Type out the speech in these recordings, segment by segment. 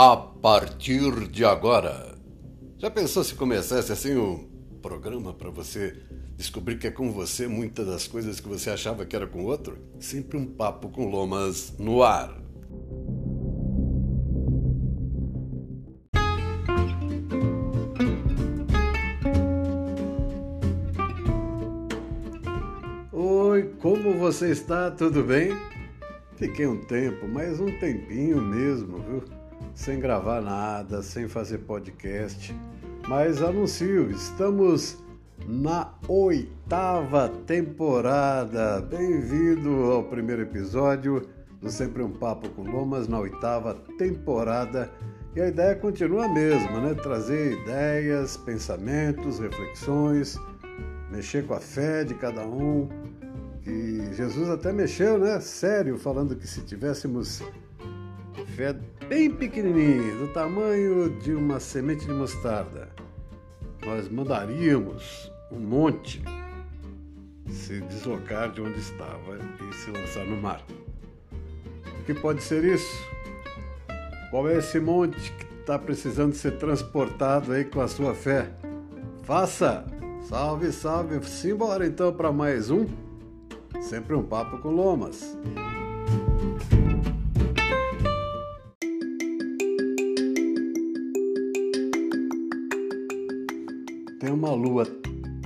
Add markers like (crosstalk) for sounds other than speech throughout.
a partir de agora. Já pensou se começasse assim um programa para você descobrir que é com você muitas das coisas que você achava que era com outro? Sempre um papo com lomas no ar. Oi, como você está? Tudo bem? Fiquei um tempo, mas um tempinho mesmo, viu? Sem gravar nada, sem fazer podcast. Mas anuncio, estamos na oitava temporada. Bem-vindo ao primeiro episódio do Sempre um Papo com Lomas, na oitava temporada. E a ideia continua a mesma, né? Trazer ideias, pensamentos, reflexões, mexer com a fé de cada um. Que Jesus até mexeu, né? Sério, falando que se tivéssemos fé bem pequenininha, do tamanho de uma semente de mostarda, nós mandaríamos um monte se deslocar de onde estava e se lançar no mar. O que pode ser isso? Qual é esse monte que está precisando ser transportado aí com a sua fé? Faça! Salve, salve! Simbora então para mais um. Sempre um papo com Lomas. Lua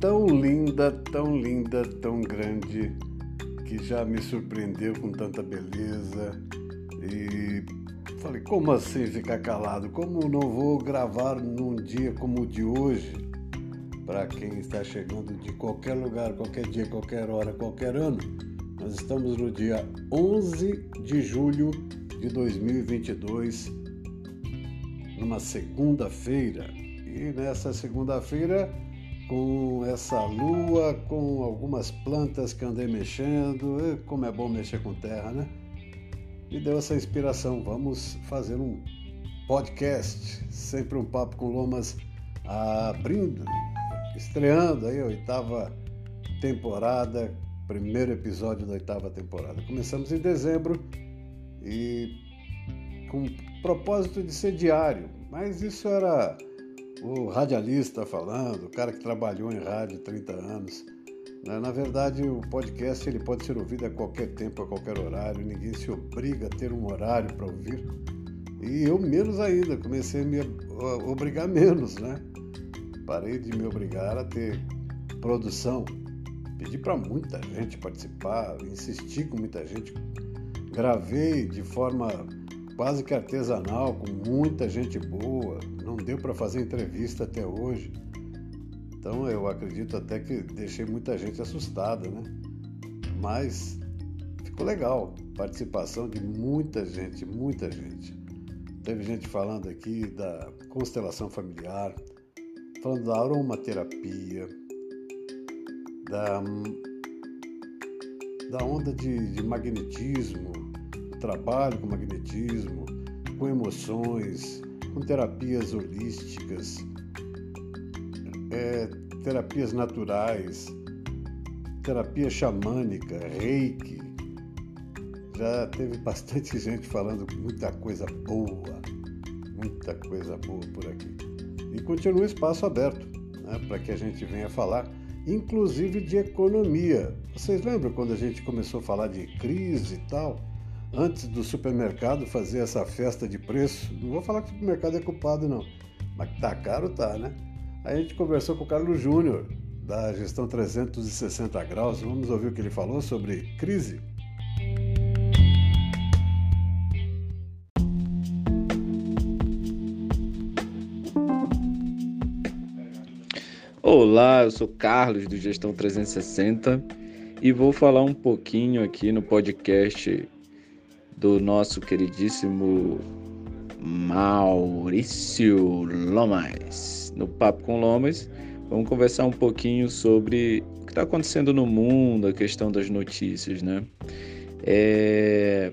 tão linda, tão linda, tão grande, que já me surpreendeu com tanta beleza. E falei, como assim ficar calado? Como não vou gravar num dia como o de hoje? Para quem está chegando de qualquer lugar, qualquer dia, qualquer hora, qualquer ano. Nós estamos no dia 11 de julho de 2022, numa segunda-feira e nessa segunda-feira, com essa lua, com algumas plantas que andei mexendo, como é bom mexer com terra, né? Me deu essa inspiração. Vamos fazer um podcast, sempre um papo com lomas abrindo, estreando aí a oitava temporada, primeiro episódio da oitava temporada. Começamos em dezembro e com propósito de ser diário, mas isso era o radialista falando, o cara que trabalhou em rádio 30 anos. Né? Na verdade, o podcast ele pode ser ouvido a qualquer tempo, a qualquer horário, ninguém se obriga a ter um horário para ouvir. E eu menos ainda, comecei a me obrigar menos, né? Parei de me obrigar a ter produção. Pedi para muita gente participar, insisti com muita gente. Gravei de forma quase que artesanal, com muita gente boa. Deu para fazer entrevista até hoje. Então eu acredito até que deixei muita gente assustada, né? Mas ficou legal. Participação de muita gente, muita gente. Teve gente falando aqui da constelação familiar, falando da aromaterapia, da, da onda de, de magnetismo, trabalho com magnetismo, com emoções, com terapias holísticas, é, terapias naturais, terapia xamânica, reiki. Já teve bastante (laughs) gente falando muita coisa boa, muita coisa boa por aqui. E continua o espaço aberto né, para que a gente venha falar, inclusive de economia. Vocês lembram quando a gente começou a falar de crise e tal? Antes do supermercado fazer essa festa de preço. Não vou falar que o supermercado é culpado, não. Mas tá caro, tá, né? Aí a gente conversou com o Carlos Júnior, da gestão 360 graus. Vamos ouvir o que ele falou sobre crise. Olá, eu sou Carlos do Gestão 360 e vou falar um pouquinho aqui no podcast do nosso queridíssimo Maurício Lomas. No Papo com Lomas, vamos conversar um pouquinho sobre o que está acontecendo no mundo, a questão das notícias, né? É...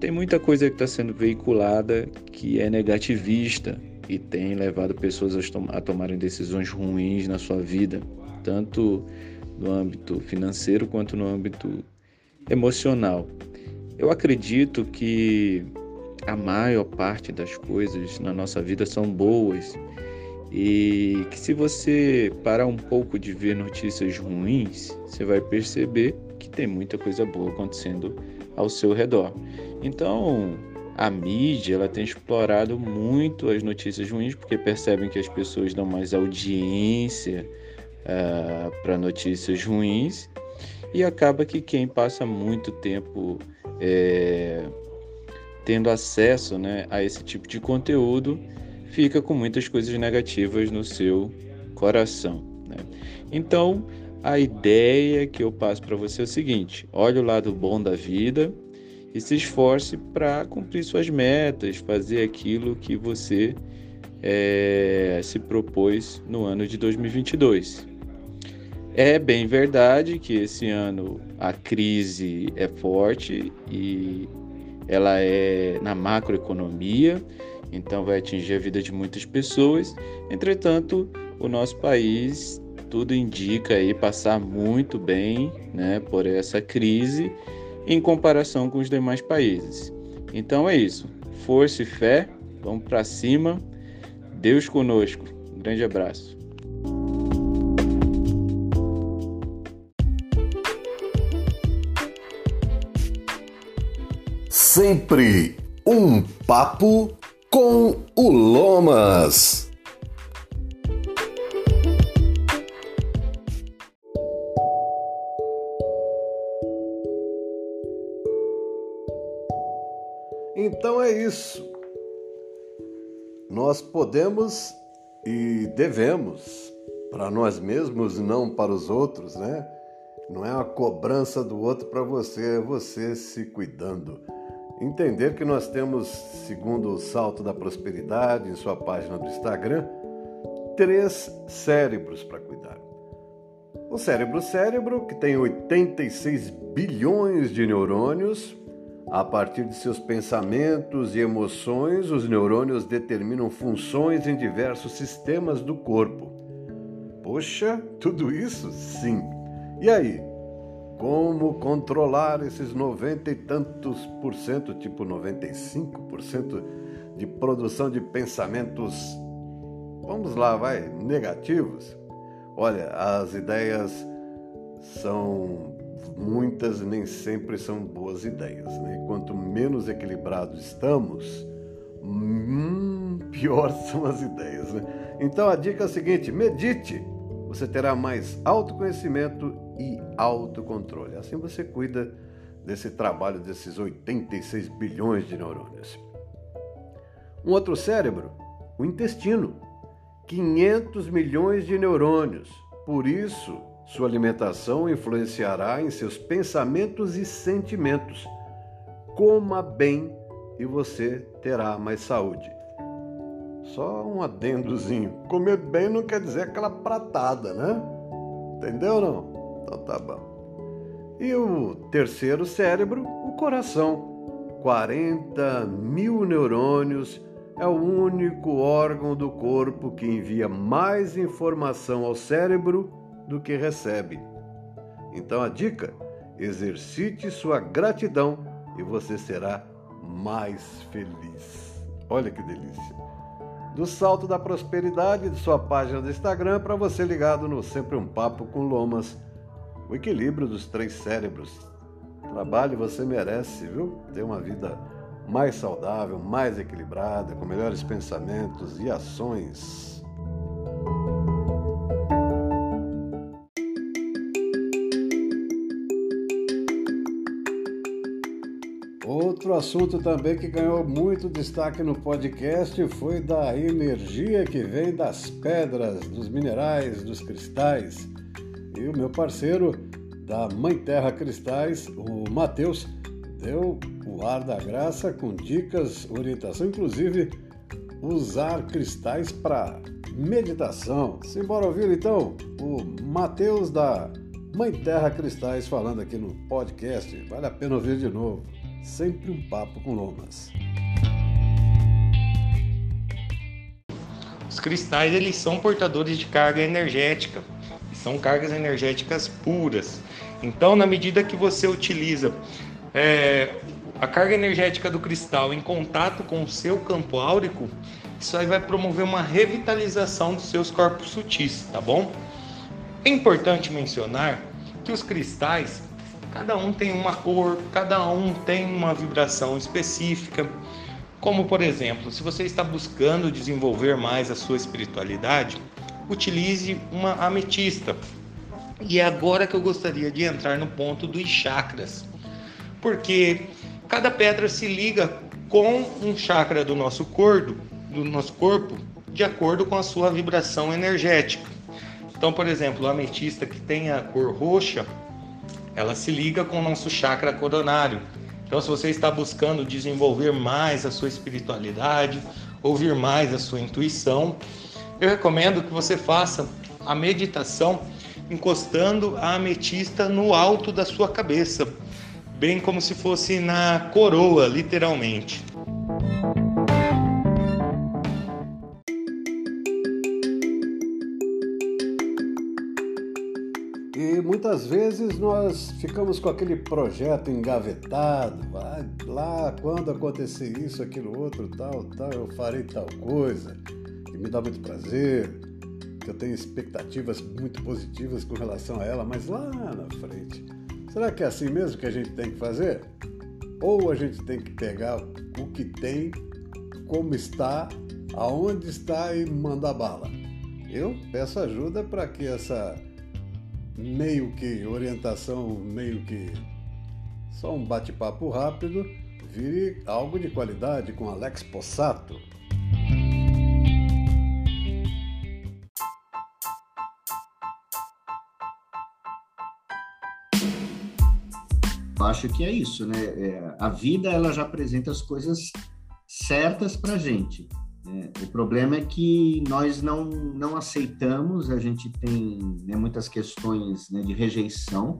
Tem muita coisa que está sendo veiculada que é negativista e tem levado pessoas a, tom a tomarem decisões ruins na sua vida, tanto no âmbito financeiro quanto no âmbito emocional. Eu acredito que a maior parte das coisas na nossa vida são boas e que se você parar um pouco de ver notícias ruins, você vai perceber que tem muita coisa boa acontecendo ao seu redor. Então, a mídia ela tem explorado muito as notícias ruins porque percebem que as pessoas dão mais audiência uh, ah, para notícias ruins e acaba que quem passa muito tempo é, tendo acesso né, a esse tipo de conteúdo fica com muitas coisas negativas no seu coração. Né? Então, a ideia que eu passo para você é o seguinte: olhe o lado bom da vida e se esforce para cumprir suas metas, fazer aquilo que você é, se propôs no ano de 2022. É bem verdade que esse ano a crise é forte e ela é na macroeconomia, então vai atingir a vida de muitas pessoas. Entretanto, o nosso país tudo indica aí passar muito bem, né, por essa crise em comparação com os demais países. Então é isso. Força e fé, vamos para cima. Deus conosco. Um grande abraço. Sempre um papo com o Lomas. Então é isso. Nós podemos e devemos para nós mesmos, não para os outros, né? Não é uma cobrança do outro para você, é você se cuidando. Entender que nós temos, segundo o Salto da Prosperidade, em sua página do Instagram, três cérebros para cuidar. O cérebro cérebro, que tem 86 bilhões de neurônios, a partir de seus pensamentos e emoções, os neurônios determinam funções em diversos sistemas do corpo. Poxa, tudo isso? Sim. E aí, como controlar esses noventa e tantos por cento, tipo 95 por cento de produção de pensamentos, vamos lá, vai, negativos? Olha, as ideias são muitas, nem sempre são boas ideias. Né? Quanto menos equilibrados estamos, hum, (laughs) pior são as ideias. Né? Então a dica é a seguinte: medite você terá mais autoconhecimento e autocontrole. Assim você cuida desse trabalho desses 86 bilhões de neurônios. Um outro cérebro, o intestino, 500 milhões de neurônios. Por isso, sua alimentação influenciará em seus pensamentos e sentimentos. Coma bem e você terá mais saúde. Só um adendozinho. Comer bem não quer dizer aquela pratada, né? Entendeu não? Então tá bom. E o terceiro cérebro, o coração. 40 mil neurônios é o único órgão do corpo que envia mais informação ao cérebro do que recebe. Então a dica: exercite sua gratidão e você será mais feliz. Olha que delícia! Do Salto da Prosperidade de sua página do Instagram para você ligado no Sempre um Papo com Lomas. O equilíbrio dos três cérebros. Trabalho você merece, viu? Ter uma vida mais saudável, mais equilibrada, com melhores pensamentos e ações. Outro assunto também que ganhou muito destaque no podcast foi da energia que vem das pedras, dos minerais, dos cristais. E o meu parceiro da Mãe Terra Cristais, o Matheus, deu o ar da graça com dicas, orientação, inclusive usar cristais para meditação. Simbora ouvir então o Matheus da Mãe Terra Cristais falando aqui no podcast. Vale a pena ouvir de novo. Sempre um papo com lomas. Os cristais eles são portadores de carga energética, são cargas energéticas puras. Então, na medida que você utiliza é, a carga energética do cristal em contato com o seu campo áurico, isso aí vai promover uma revitalização dos seus corpos sutis, tá bom? É importante mencionar que os cristais, cada um tem uma cor, cada um tem uma vibração específica. Como, por exemplo, se você está buscando desenvolver mais a sua espiritualidade, utilize uma ametista. E é agora que eu gostaria de entrar no ponto dos chakras. Porque cada pedra se liga com um chakra do nosso corpo, do nosso corpo, de acordo com a sua vibração energética. Então, por exemplo, a ametista que tem a cor roxa, ela se liga com o nosso chakra coronário. Então, se você está buscando desenvolver mais a sua espiritualidade, ouvir mais a sua intuição, eu recomendo que você faça a meditação encostando a ametista no alto da sua cabeça, bem como se fosse na coroa, literalmente. E muitas vezes nós ficamos com aquele projeto engavetado, vai lá quando acontecer isso, aquilo outro, tal, tal, eu farei tal coisa me dá muito prazer, que eu tenho expectativas muito positivas com relação a ela, mas lá na frente, será que é assim mesmo que a gente tem que fazer? Ou a gente tem que pegar o que tem, como está, aonde está e mandar bala? Eu peço ajuda para que essa meio que orientação, meio que só um bate-papo rápido, vire algo de qualidade com Alex Possato. acho que é isso, né? É, a vida ela já apresenta as coisas certas para gente. Né? O problema é que nós não não aceitamos, a gente tem né, muitas questões né, de rejeição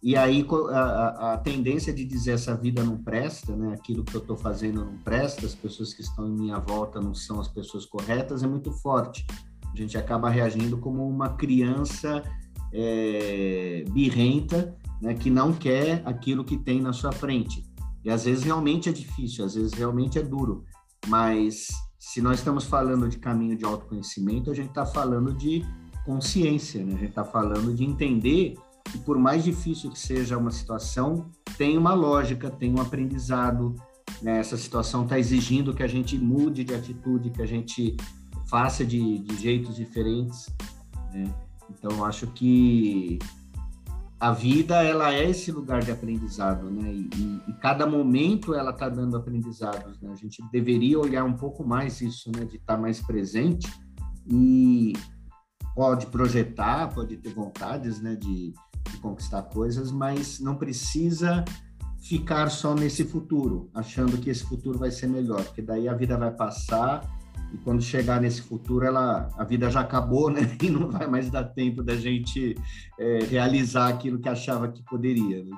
e aí a, a, tendência de dizer essa vida não presta, né? Aquilo que eu estou fazendo não presta, as pessoas que estão em minha volta não são as pessoas corretas é muito forte. A gente acaba reagindo como uma criança é, birrenta né, que não quer aquilo que tem na sua frente. E às vezes realmente é difícil, às vezes realmente é duro, mas se nós estamos falando de caminho de autoconhecimento, a gente está falando de consciência, né? a gente está falando de entender que por mais difícil que seja uma situação, tem uma lógica, tem um aprendizado, né? essa situação está exigindo que a gente mude de atitude, que a gente faça de, de jeitos diferentes. Né? Então, acho que a vida ela é esse lugar de aprendizado, né? E, e cada momento ela está dando aprendizados. Né? A gente deveria olhar um pouco mais isso, né? De estar tá mais presente e pode projetar, pode ter vontades, né? De, de conquistar coisas, mas não precisa ficar só nesse futuro, achando que esse futuro vai ser melhor, porque daí a vida vai passar e quando chegar nesse futuro, ela, a vida já acabou, né? (laughs) E não vai mais dar tempo da gente é, realizar aquilo que achava que poderia. Né?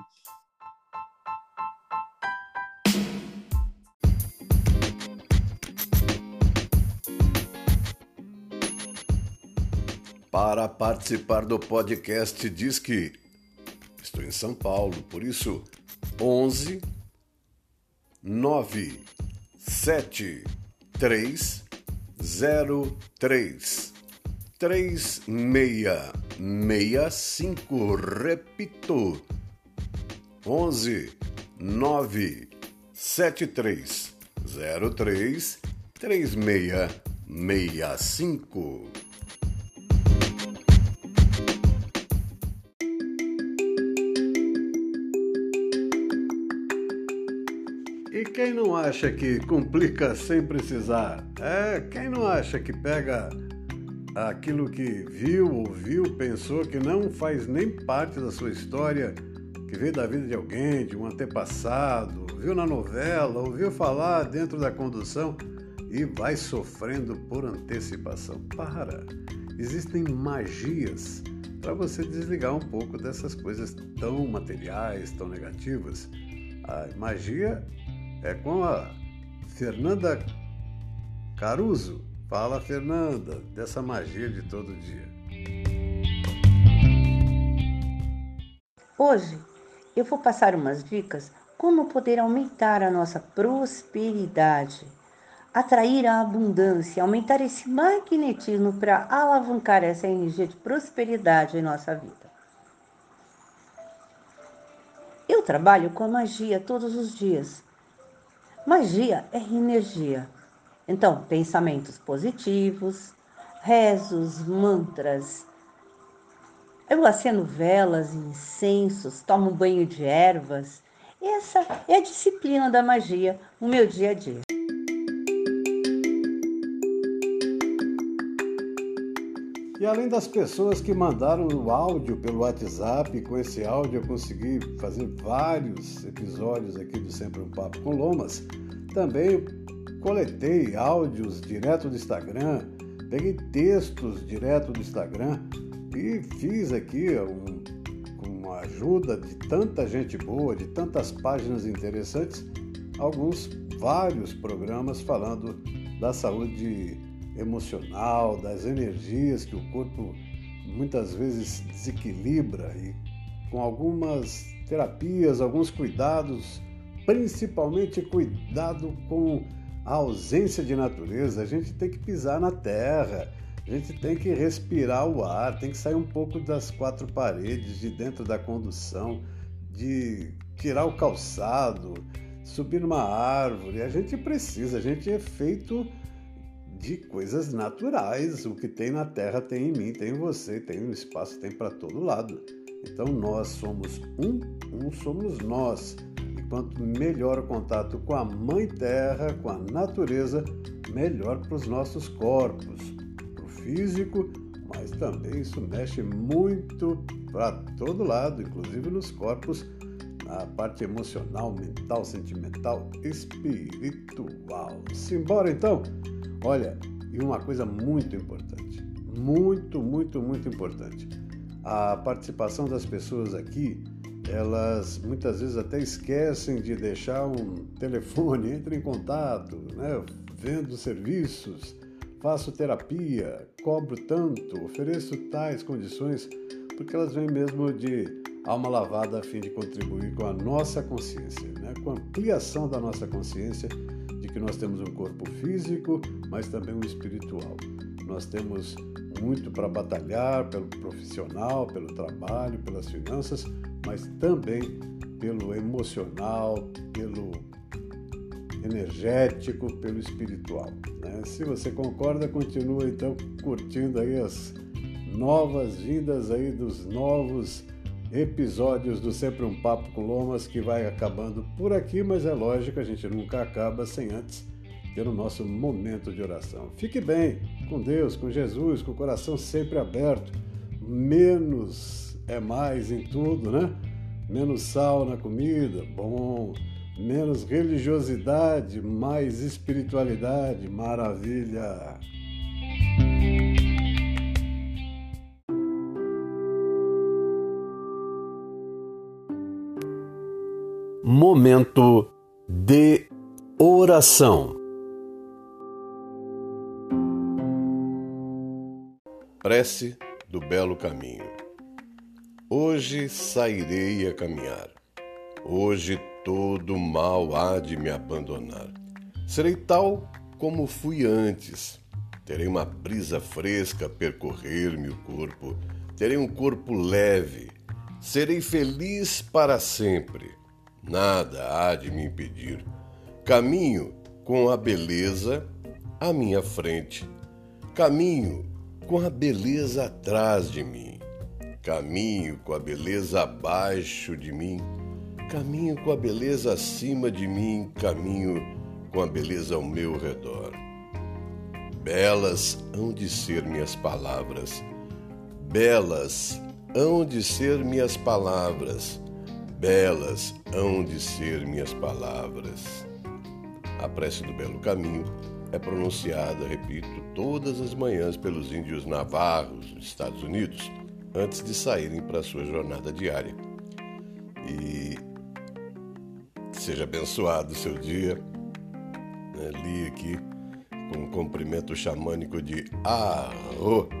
Para participar do podcast, diz que estou em São Paulo, por isso 11 9 7 3 03 3665, repito, 11 9 7303 3665. Quem não acha que complica sem precisar? É, quem não acha que pega aquilo que viu, ouviu, pensou que não faz nem parte da sua história, que veio da vida de alguém, de um antepassado, viu na novela, ouviu falar dentro da condução e vai sofrendo por antecipação? Para! Existem magias para você desligar um pouco dessas coisas tão materiais, tão negativas. A magia é com a Fernanda Caruso. Fala, Fernanda, dessa magia de todo dia. Hoje eu vou passar umas dicas como poder aumentar a nossa prosperidade, atrair a abundância, aumentar esse magnetismo para alavancar essa energia de prosperidade em nossa vida. Eu trabalho com a magia todos os dias. Magia é energia. Então, pensamentos positivos, rezos, mantras. Eu acendo velas, incensos, tomo banho de ervas essa é a disciplina da magia no meu dia a dia. E além das pessoas que mandaram o áudio pelo WhatsApp, com esse áudio eu consegui fazer vários episódios aqui do Sempre um Papo com Lomas. Também coletei áudios direto do Instagram, peguei textos direto do Instagram e fiz aqui um ajuda de tanta gente boa, de tantas páginas interessantes, alguns, vários programas falando da saúde emocional, das energias que o corpo muitas vezes desequilibra e com algumas terapias, alguns cuidados, principalmente cuidado com a ausência de natureza. A gente tem que pisar na terra a gente tem que respirar o ar, tem que sair um pouco das quatro paredes, de dentro da condução, de tirar o calçado, subir numa árvore. A gente precisa, a gente é feito de coisas naturais. O que tem na terra tem em mim, tem em você, tem no espaço, tem para todo lado. Então nós somos um, um somos nós. E quanto melhor o contato com a Mãe Terra, com a natureza, melhor para os nossos corpos físico, mas também isso mexe muito para todo lado, inclusive nos corpos, na parte emocional, mental, sentimental, espiritual. Simbora então? Olha, e uma coisa muito importante, muito, muito, muito importante. A participação das pessoas aqui, elas muitas vezes até esquecem de deixar um telefone, (laughs) entre em contato, né? vendo serviços, faço terapia, cobro tanto, ofereço tais condições, porque elas vêm mesmo de alma lavada a fim de contribuir com a nossa consciência, né? com a ampliação da nossa consciência que nós temos um corpo físico, mas também um espiritual. Nós temos muito para batalhar pelo profissional, pelo trabalho, pelas finanças, mas também pelo emocional, pelo energético, pelo espiritual. Né? Se você concorda, continua então curtindo aí as novas vindas aí dos novos episódios do Sempre um Papo com Lomas que vai acabando por aqui, mas é lógico, a gente nunca acaba sem antes ter o nosso momento de oração. Fique bem com Deus, com Jesus, com o coração sempre aberto. Menos é mais em tudo, né? Menos sal na comida, bom menos religiosidade, mais espiritualidade. Maravilha! Momento de oração. Prece do Belo Caminho. Hoje sairei a caminhar. Hoje todo mal há de me abandonar. Serei tal como fui antes. Terei uma brisa fresca percorrer-me o corpo. Terei um corpo leve. Serei feliz para sempre. Nada há de me impedir. Caminho com a beleza à minha frente. Caminho com a beleza atrás de mim. Caminho com a beleza abaixo de mim Caminho com a beleza acima de mim, caminho com a beleza ao meu redor. Belas hão de ser minhas palavras, belas hão de ser minhas palavras, belas hão de ser minhas palavras. A prece do Belo Caminho é pronunciada, repito, todas as manhãs pelos índios navarros dos Estados Unidos, antes de saírem para a sua jornada diária. E seja abençoado o seu dia. Né? Li aqui com um cumprimento xamânico de Arro.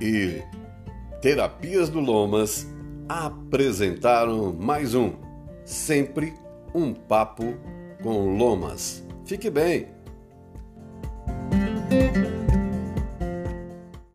e Terapias do Lomas apresentaram mais um Sempre um Papo com Lomas. Fique bem!